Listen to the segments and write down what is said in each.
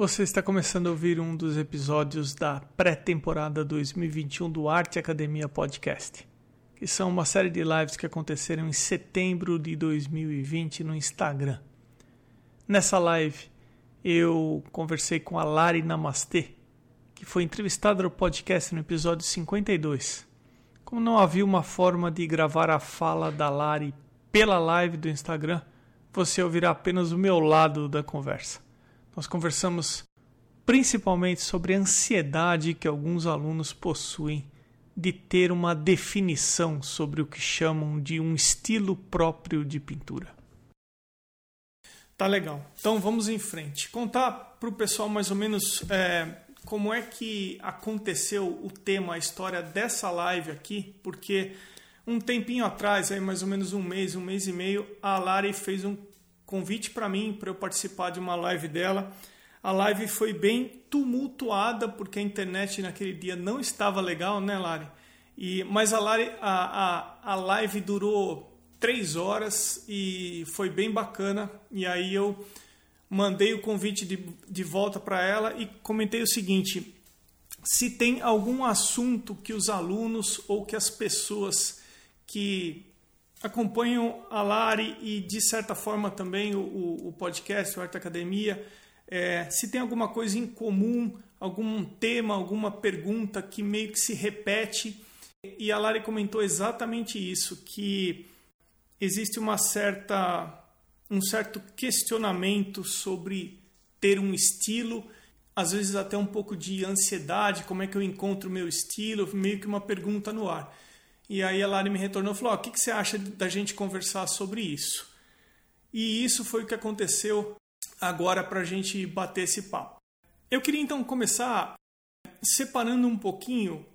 Você está começando a ouvir um dos episódios da pré-temporada 2021 do Arte Academia Podcast, que são uma série de lives que aconteceram em setembro de 2020 no Instagram. Nessa live, eu conversei com a Lari Namastê, que foi entrevistada no podcast no episódio 52. Como não havia uma forma de gravar a fala da Lari pela live do Instagram, você ouvirá apenas o meu lado da conversa. Nós conversamos principalmente sobre a ansiedade que alguns alunos possuem de ter uma definição sobre o que chamam de um estilo próprio de pintura. Tá legal. Então vamos em frente. Contar para o pessoal mais ou menos é, como é que aconteceu o tema, a história dessa live aqui, porque um tempinho atrás, aí mais ou menos um mês, um mês e meio, a Lari fez um convite para mim para eu participar de uma live dela. A live foi bem tumultuada porque a internet naquele dia não estava legal, né, Lari? E, mas a, Lari, a, a, a live durou três horas e foi bem bacana. E aí eu mandei o convite de, de volta para ela e comentei o seguinte: se tem algum assunto que os alunos ou que as pessoas que acompanham a Lari e, de certa forma, também o, o podcast, o Arte Academia. É, se tem alguma coisa em comum, algum tema, alguma pergunta que meio que se repete. E a Lari comentou exatamente isso, que existe uma certa, um certo questionamento sobre ter um estilo, às vezes até um pouco de ansiedade, como é que eu encontro o meu estilo, meio que uma pergunta no ar. E aí a Lari me retornou e falou: oh, o que, que você acha da gente conversar sobre isso? E isso foi o que aconteceu agora para a gente bater esse papo. Eu queria então começar separando um pouquinho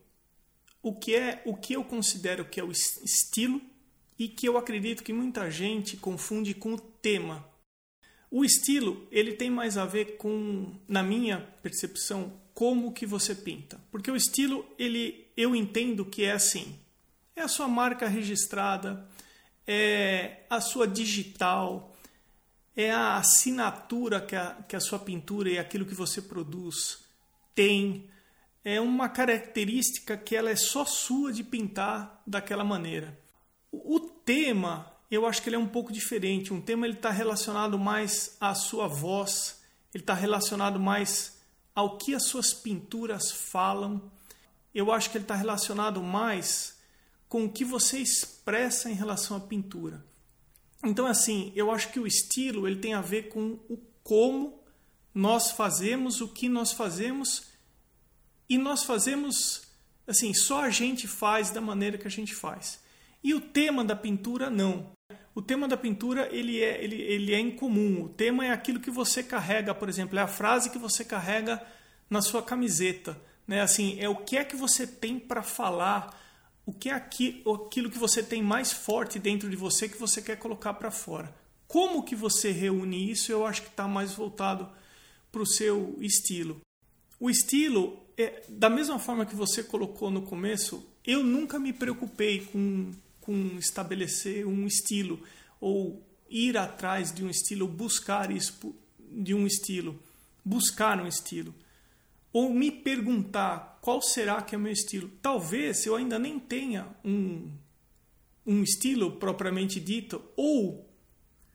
o que é o que eu considero que é o estilo e que eu acredito que muita gente confunde com o tema. O estilo, ele tem mais a ver com, na minha percepção, como que você pinta. Porque o estilo, ele eu entendo que é assim é a sua marca registrada, é a sua digital, é a assinatura que a, que a sua pintura e aquilo que você produz tem. É uma característica que ela é só sua de pintar daquela maneira. O, tema, eu acho que ele é um pouco diferente. Um tema ele está relacionado mais à sua voz, ele está relacionado mais ao que as suas pinturas falam. Eu acho que ele está relacionado mais com o que você expressa em relação à pintura. Então, assim, eu acho que o estilo ele tem a ver com o como nós fazemos, o que nós fazemos, e nós fazemos, assim, só a gente faz da maneira que a gente faz. E o tema da pintura, não. O tema da pintura ele é, ele, ele é incomum. O tema é aquilo que você carrega, por exemplo, é a frase que você carrega na sua camiseta. Né? Assim, é o que é que você tem para falar o que é aquilo que você tem mais forte dentro de você que você quer colocar para fora. Como que você reúne isso? Eu acho que está mais voltado para o seu estilo. O estilo, é, da mesma forma que você colocou no começo, eu nunca me preocupei com, com estabelecer um estilo ou ir atrás de um estilo, buscar isso de um estilo, buscar um estilo ou me perguntar qual será que é o meu estilo. Talvez eu ainda nem tenha um, um estilo propriamente dito, ou,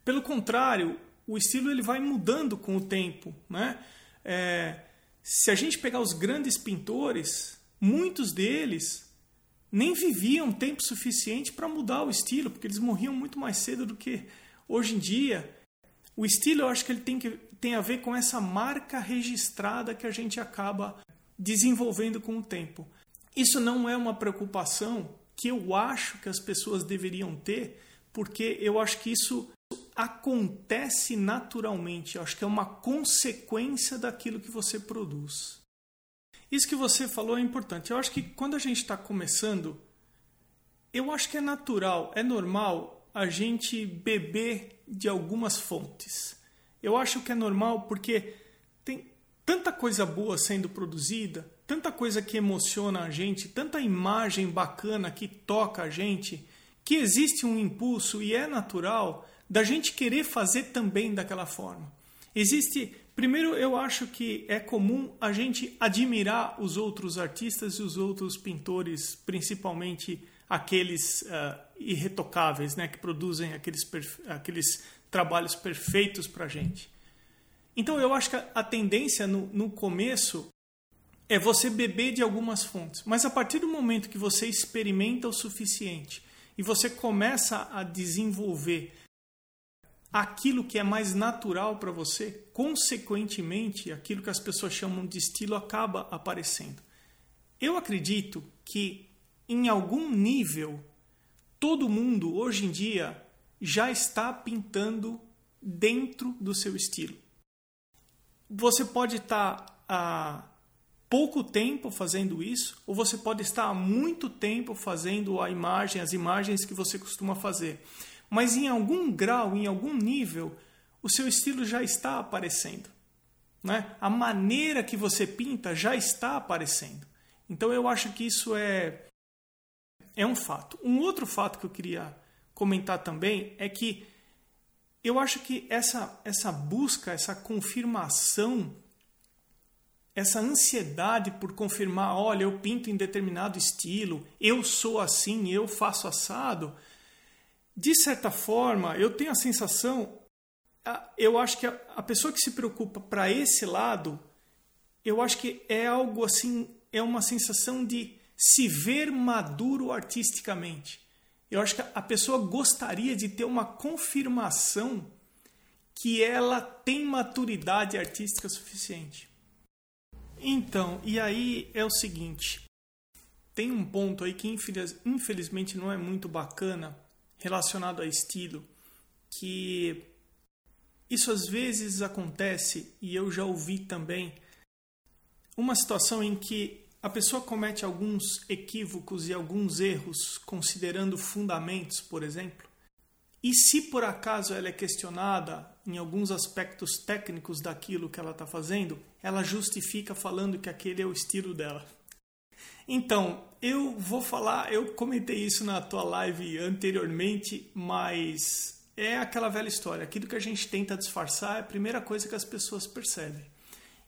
pelo contrário, o estilo ele vai mudando com o tempo. Né? É, se a gente pegar os grandes pintores, muitos deles nem viviam tempo suficiente para mudar o estilo, porque eles morriam muito mais cedo do que hoje em dia. O estilo eu acho que ele tem, que, tem a ver com essa marca registrada que a gente acaba desenvolvendo com o tempo. Isso não é uma preocupação que eu acho que as pessoas deveriam ter, porque eu acho que isso acontece naturalmente. Eu acho que é uma consequência daquilo que você produz. Isso que você falou é importante. Eu acho que quando a gente está começando, eu acho que é natural, é normal a gente beber de algumas fontes. Eu acho que é normal porque tem tanta coisa boa sendo produzida, tanta coisa que emociona a gente, tanta imagem bacana que toca a gente, que existe um impulso e é natural da gente querer fazer também daquela forma. Existe Primeiro, eu acho que é comum a gente admirar os outros artistas e os outros pintores, principalmente aqueles uh, irretocáveis, né, que produzem aqueles, aqueles trabalhos perfeitos para a gente. Então, eu acho que a, tendência no, no começo é você beber de algumas fontes, mas a partir do momento que você experimenta o suficiente e você começa a desenvolver aquilo que é mais natural para você, consequentemente, aquilo que as pessoas chamam de estilo acaba aparecendo. Eu acredito que, em algum nível, todo mundo hoje em dia já está pintando dentro do seu estilo. Você pode estar há pouco tempo fazendo isso, ou você pode estar há muito tempo fazendo a imagem, as imagens que você costuma fazer mas em algum grau, em algum nível, o seu estilo já está aparecendo. Né? A maneira que você pinta já está aparecendo. Então eu acho que isso é, é um fato. Um outro fato que eu queria comentar também é que eu acho que essa, essa busca, essa confirmação, essa ansiedade por confirmar, olha, eu pinto em determinado estilo, eu sou assim, eu faço assado, de certa forma, eu tenho a sensação, eu acho que a pessoa que se preocupa para esse lado, eu acho que é algo assim, é uma sensação de se ver maduro artisticamente. Eu acho que a pessoa gostaria de ter uma confirmação que ela tem maturidade artística suficiente. Então, e aí é o seguinte: tem um ponto aí que infelizmente não é muito bacana, relacionado a estilo, que isso às vezes acontece e eu já ouvi também uma situação em que a pessoa comete alguns equívocos e alguns erros considerando fundamentos, por exemplo. E se por acaso ela é questionada em alguns aspectos técnicos daquilo que ela está fazendo, ela justifica falando que aquele é o estilo dela. Então, eu vou falar, eu comentei isso na tua live anteriormente, mas é aquela velha história. Aquilo que a gente tenta disfarçar é a primeira coisa que as pessoas percebem.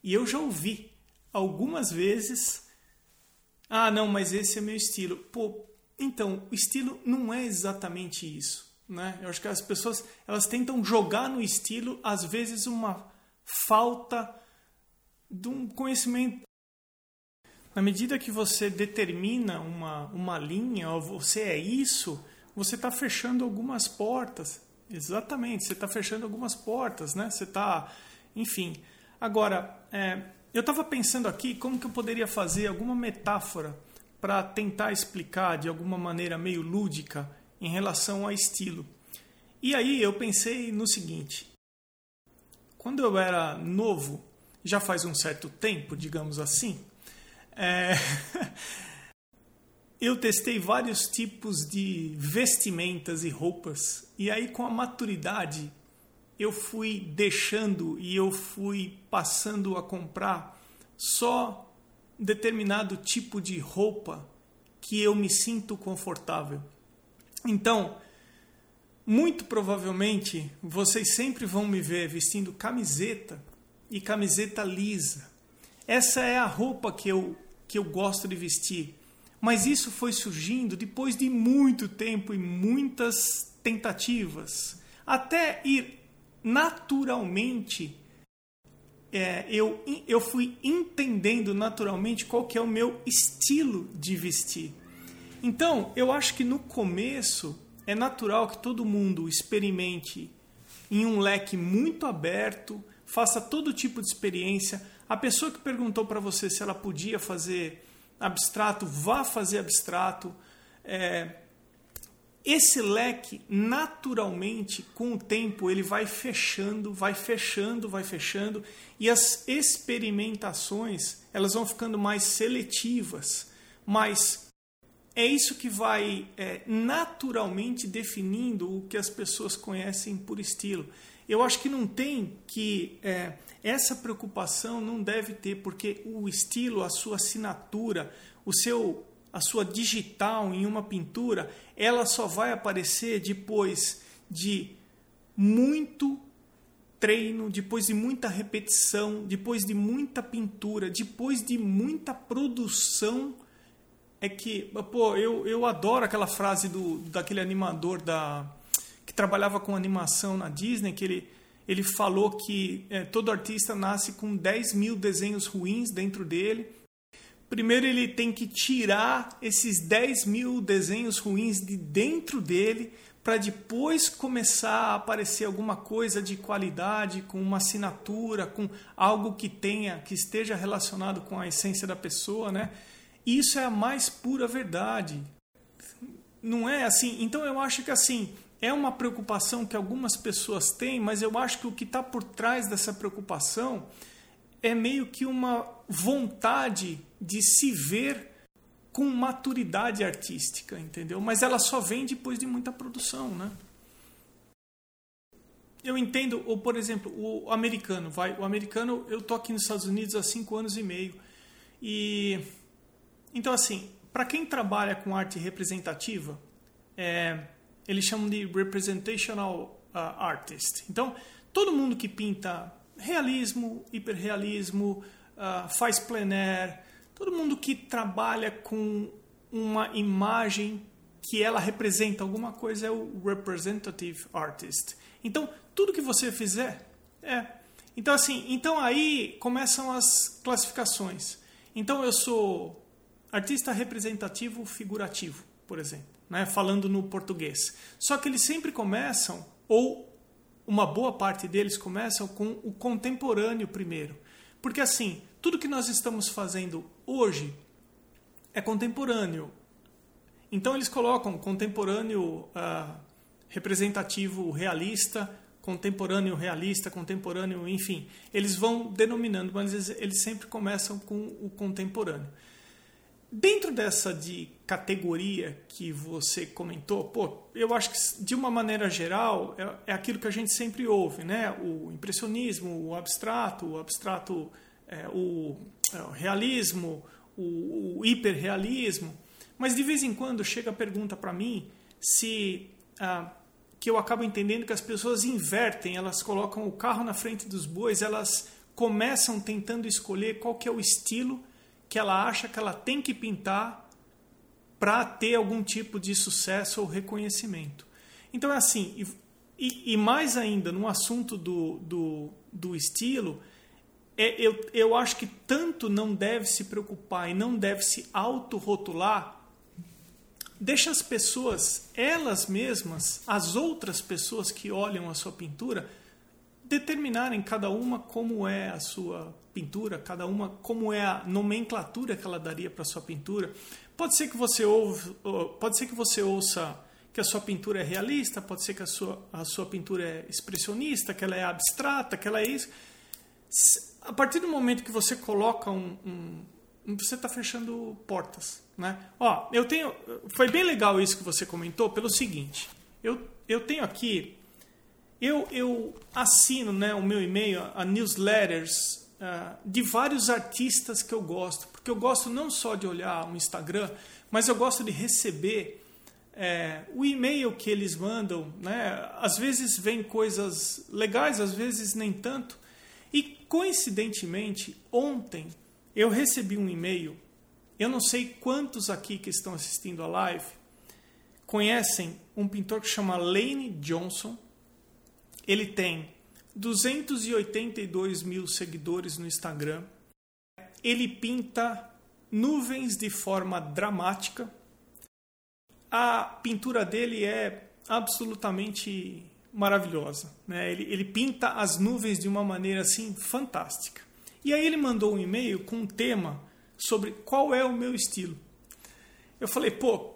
E eu já ouvi algumas vezes: ah, não, mas esse é meu estilo. Pô, então, o estilo não é exatamente isso. Né? Eu acho que as pessoas elas tentam jogar no estilo, às vezes, uma falta de um conhecimento na medida que você determina uma, uma linha, ou você é isso, você está fechando algumas portas. Exatamente, você está fechando algumas portas, né? Você está. Enfim. Agora, é, eu estava pensando aqui como que eu poderia fazer alguma metáfora para tentar explicar de alguma maneira meio lúdica em relação a estilo. E aí eu pensei no seguinte: quando eu era novo, já faz um certo tempo, digamos assim, é... eu testei vários tipos de vestimentas e roupas, e aí com a maturidade eu fui deixando e eu fui passando a comprar só determinado tipo de roupa que eu me sinto confortável. Então, muito provavelmente vocês sempre vão me ver vestindo camiseta e camiseta lisa. Essa é a roupa que eu que eu gosto de vestir. Mas isso foi surgindo depois de muito tempo e muitas tentativas, até ir naturalmente. É, eu, eu fui entendendo naturalmente qual que é o meu estilo de vestir. Então, eu acho que no começo é natural que todo mundo experimente em um leque muito aberto, faça todo tipo de experiência, a pessoa que perguntou para você se ela podia fazer abstrato, vá fazer abstrato. É, esse leque, naturalmente, com o tempo, ele vai fechando, vai fechando, vai fechando, e as experimentações elas vão ficando mais seletivas, mas é isso que vai é, naturalmente definindo o que as pessoas conhecem por estilo. Eu acho que não tem que é, essa preocupação não deve ter, porque o estilo, a sua assinatura, o seu, a sua digital em uma pintura, ela só vai aparecer depois de muito treino, depois de muita repetição, depois de muita pintura, depois de muita produção, é que, pô, eu, eu adoro aquela frase do daquele animador da que trabalhava com animação na Disney, que ele, ele falou que é, todo artista nasce com 10 mil desenhos ruins dentro dele. Primeiro ele tem que tirar esses 10 mil desenhos ruins de dentro dele para depois começar a aparecer alguma coisa de qualidade, com uma assinatura, com algo que tenha, que esteja relacionado com a essência da pessoa, né? Isso é a mais pura verdade. Não é assim? Então eu acho que assim, é uma preocupação que algumas pessoas têm, mas eu acho que o que está por trás dessa preocupação é meio que uma vontade de se ver com maturidade artística, entendeu? Mas ela só vem depois de muita produção, né? Eu entendo, ou por exemplo, o americano, vai, o americano, eu tô aqui nos Estados Unidos há cinco anos e meio e então assim, para quem trabalha com arte representativa, é, eles chamam de representational uh, artist. Então, todo mundo que pinta realismo, hiperrealismo, uh, faz plein air, Todo mundo que trabalha com uma imagem que ela representa alguma coisa é o representative artist. Então, tudo que você fizer é. Então assim, então aí começam as classificações. Então eu sou artista representativo figurativo, por exemplo, né, falando no português. Só que eles sempre começam ou uma boa parte deles começam com o contemporâneo primeiro. Porque assim, tudo que nós estamos fazendo hoje é contemporâneo. Então eles colocam contemporâneo uh, representativo realista, contemporâneo realista, contemporâneo, enfim. Eles vão denominando, mas eles, eles sempre começam com o contemporâneo. Dentro dessa de categoria que você comentou, pô, eu acho que de uma maneira geral é, é aquilo que a gente sempre ouve, né? O impressionismo, o abstrato, o abstrato é, o, é, o, realismo, o, o, hiperrealismo, mas de vez em quando chega a pergunta para mim se ah, que eu acabo entendendo que as pessoas invertem, elas colocam o carro na frente dos bois, elas começam tentando escolher qual que é o estilo que ela acha que ela tem que pintar para ter algum tipo de sucesso ou reconhecimento. Então é assim, e, e mais ainda no assunto do, do, do estilo, é, eu, eu acho que tanto não deve se preocupar e não deve se autorrotular, deixa as pessoas, elas mesmas, as outras pessoas que olham a sua pintura, determinarem cada uma como é a sua pintura, cada uma como é a nomenclatura que ela daria para a sua pintura. Pode ser que você ouve, pode ser que você ouça que a sua pintura é realista, pode ser que a sua, a sua pintura é expressionista, que ela é abstrata, que ela é isso a partir do momento que você coloca um, um você está fechando portas, né? Ó, eu tenho, foi bem legal isso que você comentou pelo seguinte, eu, eu tenho aqui, eu, eu assino, né, o meu e-mail a newsletters uh, de vários artistas que eu gosto, porque eu gosto não só de olhar o Instagram, mas eu gosto de receber é, o e-mail que eles mandam, né? Às vezes vem coisas legais, às vezes nem tanto. E coincidentemente, ontem eu recebi um e-mail. Eu não sei quantos aqui que estão assistindo a live conhecem um pintor que chama Lane Johnson. Ele tem 282 mil seguidores no Instagram. Ele pinta nuvens de forma dramática. A pintura dele é absolutamente maravilhosa. Né? Ele, ele pinta as nuvens de uma maneira assim fantástica. E aí ele mandou um e-mail com um tema sobre qual é o meu estilo. Eu falei, pô,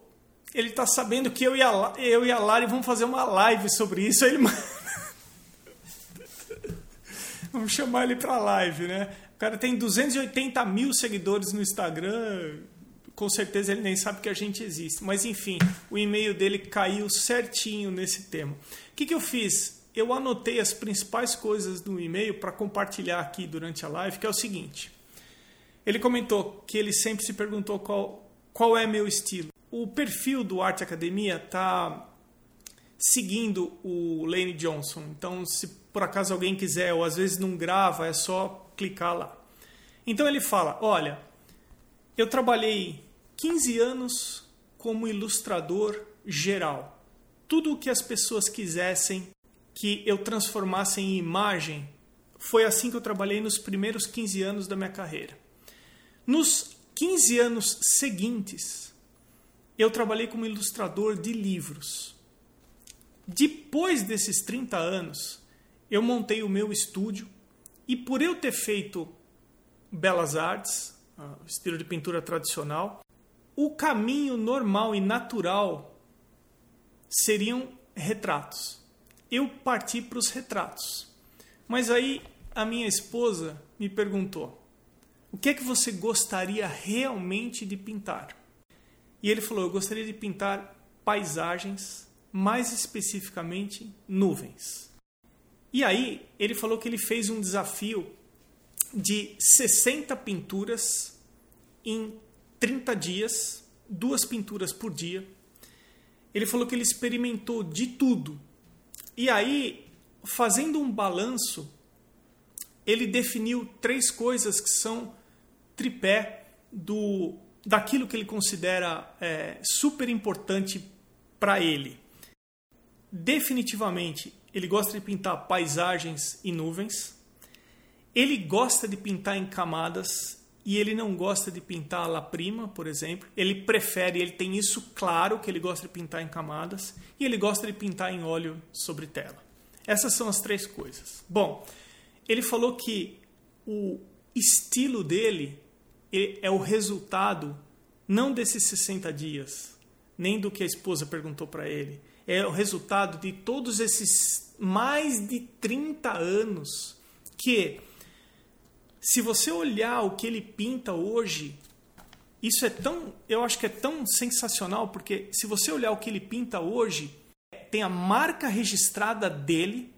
ele está sabendo que eu e, a, eu e a Lari vamos fazer uma live sobre isso. Aí ele Vamos chamar ele para live, né? O cara tem 280 mil seguidores no Instagram. Com certeza ele nem sabe que a gente existe. Mas enfim, o e-mail dele caiu certinho nesse tema que, que eu fiz? Eu anotei as principais coisas do e-mail para compartilhar aqui durante a live, que é o seguinte. Ele comentou que ele sempre se perguntou qual, qual é meu estilo. O perfil do Arte Academia está seguindo o Lane Johnson. Então, se por acaso alguém quiser, ou às vezes não grava, é só clicar lá. Então ele fala: Olha, eu trabalhei 15 anos como ilustrador geral. Tudo o que as pessoas quisessem que eu transformasse em imagem, foi assim que eu trabalhei nos primeiros 15 anos da minha carreira. Nos 15 anos seguintes, eu trabalhei como ilustrador de livros. Depois desses 30 anos, eu montei o meu estúdio e por eu ter feito belas artes, estilo de pintura tradicional, o caminho normal e natural seriam retratos. Eu parti para os retratos. Mas aí a minha esposa me perguntou: o que é que você gostaria realmente de pintar? E ele falou: eu gostaria de pintar paisagens, mais especificamente nuvens. E aí ele falou que ele fez um desafio de 60 pinturas em 30 dias, duas pinturas por dia. Ele falou que ele experimentou de tudo. E aí, fazendo um balanço, ele definiu três coisas que são tripé do daquilo que ele considera é, super importante para ele. Definitivamente, ele gosta de pintar paisagens e nuvens. Ele gosta de pintar em camadas e ele não gosta de pintar a la prima, por exemplo. Ele prefere, ele tem isso claro que ele gosta de pintar em camadas e ele gosta de pintar em óleo sobre tela. Essas são as três coisas. Bom, ele falou que o estilo dele é o resultado não desses 60 dias, nem do que a esposa perguntou para ele. É o resultado de todos esses mais de 30 anos que se você olhar o que ele pinta hoje, isso é tão, eu acho que é tão sensacional porque se você olhar o que ele pinta hoje, tem a marca registrada dele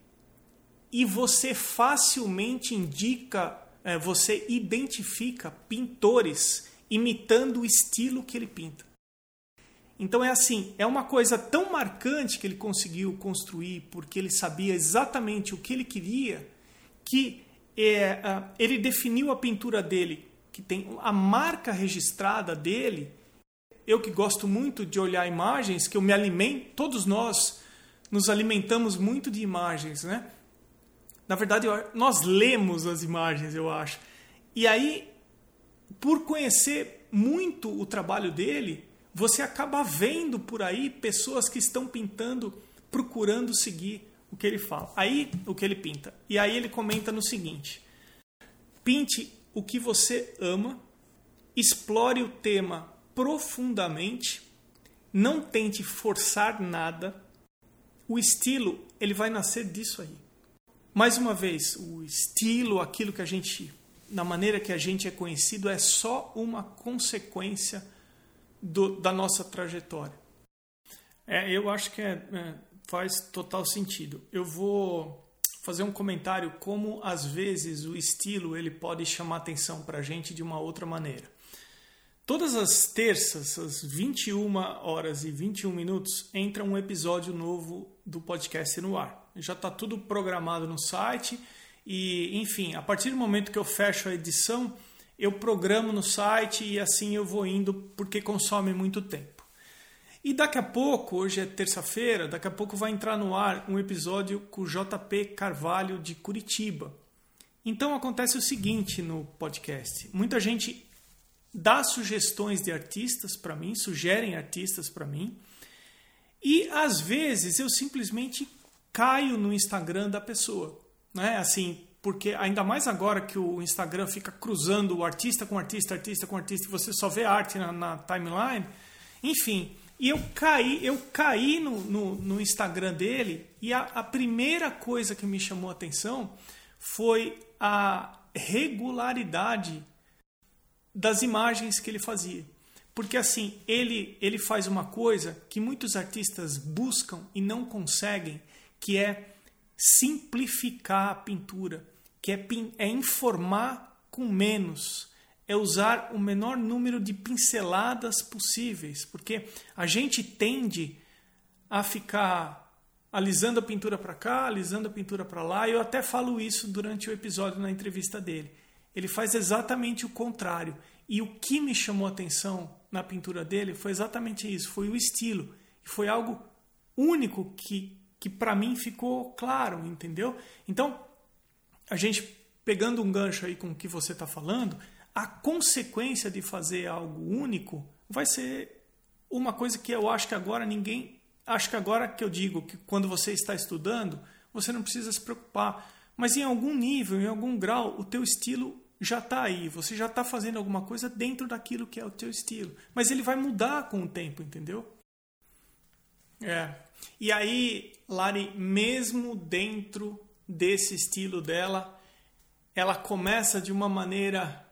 e você facilmente indica, é, você identifica pintores imitando o estilo que ele pinta. Então é assim, é uma coisa tão marcante que ele conseguiu construir porque ele sabia exatamente o que ele queria que é, ele definiu a pintura dele, que tem a marca registrada dele. Eu que gosto muito de olhar imagens, que eu me alimento, todos nós nos alimentamos muito de imagens, né? Na verdade, nós lemos as imagens, eu acho. E aí, por conhecer muito o trabalho dele, você acaba vendo por aí pessoas que estão pintando, procurando seguir o que ele fala. Aí, o que ele pinta. E aí ele comenta no seguinte: Pinte o que você ama, explore o tema profundamente, não tente forçar nada. O estilo, ele vai nascer disso aí. Mais uma vez, o estilo, aquilo que a gente, na maneira que a gente é conhecido, é só uma consequência do, da nossa trajetória. É, eu acho que é, é, faz total sentido. Eu vou fazer um comentário como às vezes o estilo ele pode chamar atenção para a gente de uma outra maneira. Todas as terças, às 21 horas e 21 minutos, entra um episódio novo do podcast no ar já está tudo programado no site e, enfim, a partir do momento que eu fecho a edição, eu programo no site e assim eu vou indo porque consome muito tempo. E daqui a pouco, hoje é terça-feira, daqui a pouco vai entrar no ar um episódio com o JP Carvalho de Curitiba. Então acontece o seguinte no podcast: muita gente dá sugestões de artistas para mim, sugerem artistas para mim, e às vezes eu simplesmente caio no Instagram da pessoa. Né? Assim, porque ainda mais agora que o Instagram fica cruzando o artista com artista, artista com artista, e você só vê arte na, na timeline. Enfim, e eu caí, eu caí no, no, no Instagram dele e a, a, primeira coisa que me chamou a atenção foi a regularidade das imagens que ele fazia. Porque assim, ele, ele faz uma coisa que muitos artistas buscam e não conseguem, que é simplificar a pintura, que é, é informar com menos, é usar o menor número de pinceladas possíveis, porque a gente tende a ficar alisando a pintura para cá, alisando a pintura para lá. Eu até falo isso durante o episódio na entrevista dele. Ele faz exatamente o contrário. E o que me chamou a atenção na pintura dele foi exatamente isso, foi o estilo. Foi algo único que, que para mim ficou claro, entendeu? Então, a gente pegando um gancho aí com o que você está falando, a consequência de fazer algo único vai ser uma coisa que eu acho que agora ninguém. Acho que agora que eu digo que quando você está estudando, você não precisa se preocupar. Mas em algum nível, em algum grau, o teu estilo já está aí. Você já está fazendo alguma coisa dentro daquilo que é o teu estilo. Mas ele vai mudar com o tempo, entendeu? É. E aí, Lari, mesmo dentro desse estilo dela, ela começa de uma maneira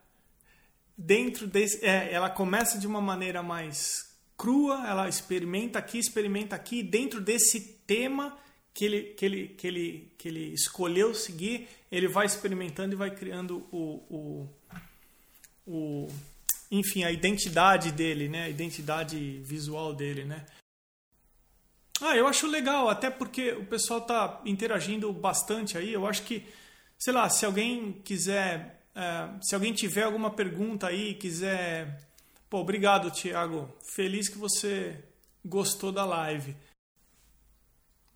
dentro desse, é, ela começa de uma maneira mais crua, ela experimenta aqui, experimenta aqui, dentro desse tema que ele, que ele, que ele, que ele escolheu seguir, ele vai experimentando e vai criando o, o, o enfim, a identidade dele, né? A identidade visual dele, né? Ah, eu acho legal, até porque o pessoal está interagindo bastante aí. Eu acho que, sei lá, se alguém quiser é, se alguém tiver alguma pergunta aí, quiser. Pô, obrigado, Tiago. Feliz que você gostou da live.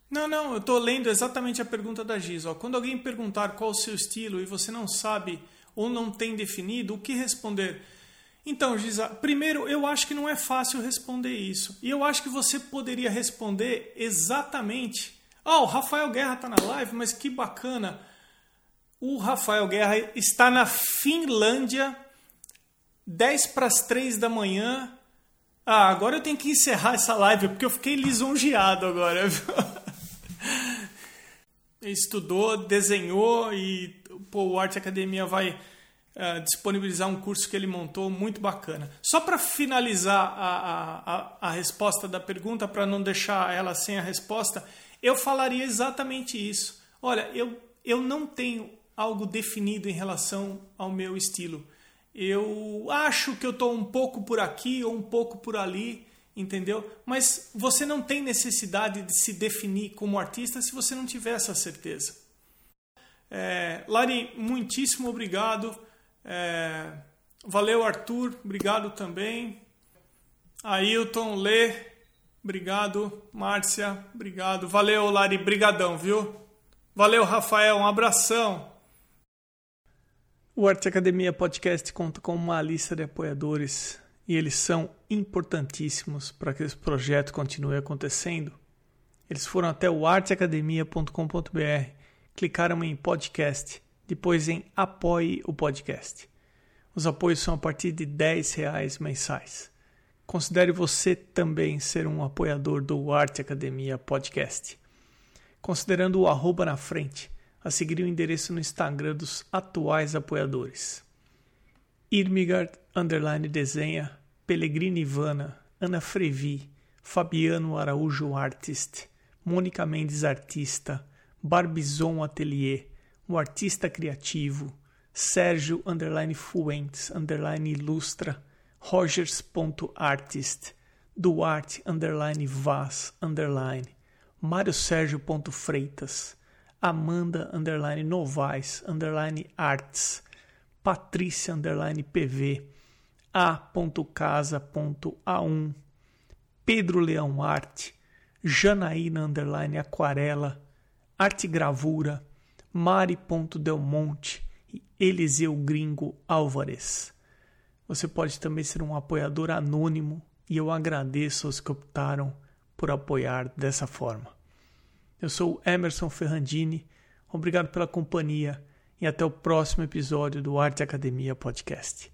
Não, não, eu estou lendo exatamente a pergunta da Giz. Ó. Quando alguém perguntar qual o seu estilo e você não sabe ou não tem definido, o que responder? Então, Giza, primeiro, eu acho que não é fácil responder isso. E eu acho que você poderia responder exatamente. Ah, oh, o Rafael Guerra está na live, mas que bacana. O Rafael Guerra está na Finlândia, 10 para as 3 da manhã. Ah, agora eu tenho que encerrar essa live, porque eu fiquei lisonjeado agora. Estudou, desenhou e pô, o Arte Academia vai uh, disponibilizar um curso que ele montou muito bacana. Só para finalizar a, a, a resposta da pergunta, para não deixar ela sem a resposta, eu falaria exatamente isso. Olha, eu, eu não tenho algo definido em relação ao meu estilo. Eu acho que eu estou um pouco por aqui ou um pouco por ali, entendeu? Mas você não tem necessidade de se definir como artista se você não tiver essa certeza. É, Lari, muitíssimo obrigado. É, valeu, Arthur, obrigado também. Ailton, Lê, obrigado. Márcia, obrigado. Valeu, Lari, brigadão, viu? Valeu, Rafael, um abração. O Arte Academia Podcast conta com uma lista de apoiadores e eles são importantíssimos para que esse projeto continue acontecendo. Eles foram até o arteacademia.com.br, clicaram em podcast, depois em apoie o podcast. Os apoios são a partir de R$ reais mensais. Considere você também ser um apoiador do Arte Academia Podcast. Considerando o arroba na frente, a seguir o endereço no Instagram dos atuais apoiadores. Irmigard, underline desenha, Pellegrini Ivana, Ana Frevi, Fabiano Araújo Artist, Mônica Mendes Artista, Barbizon Atelier, o Artista Criativo, Sérgio underline Fuentes, underline Ilustra, Rogers.artist, Duarte underline Vaz, underline, Mário Sérgio.freitas, Amanda underline Novaes underline Arts, Patrícia underline PV, A.casa.a1, Pedro Leão Arte, Janaína underline Aquarela, Arte Gravura, Mari.delmonte e Eliseu Gringo Álvares. Você pode também ser um apoiador anônimo e eu agradeço aos que optaram por apoiar dessa forma. Eu sou Emerson Ferrandini, obrigado pela companhia e até o próximo episódio do Arte Academia Podcast.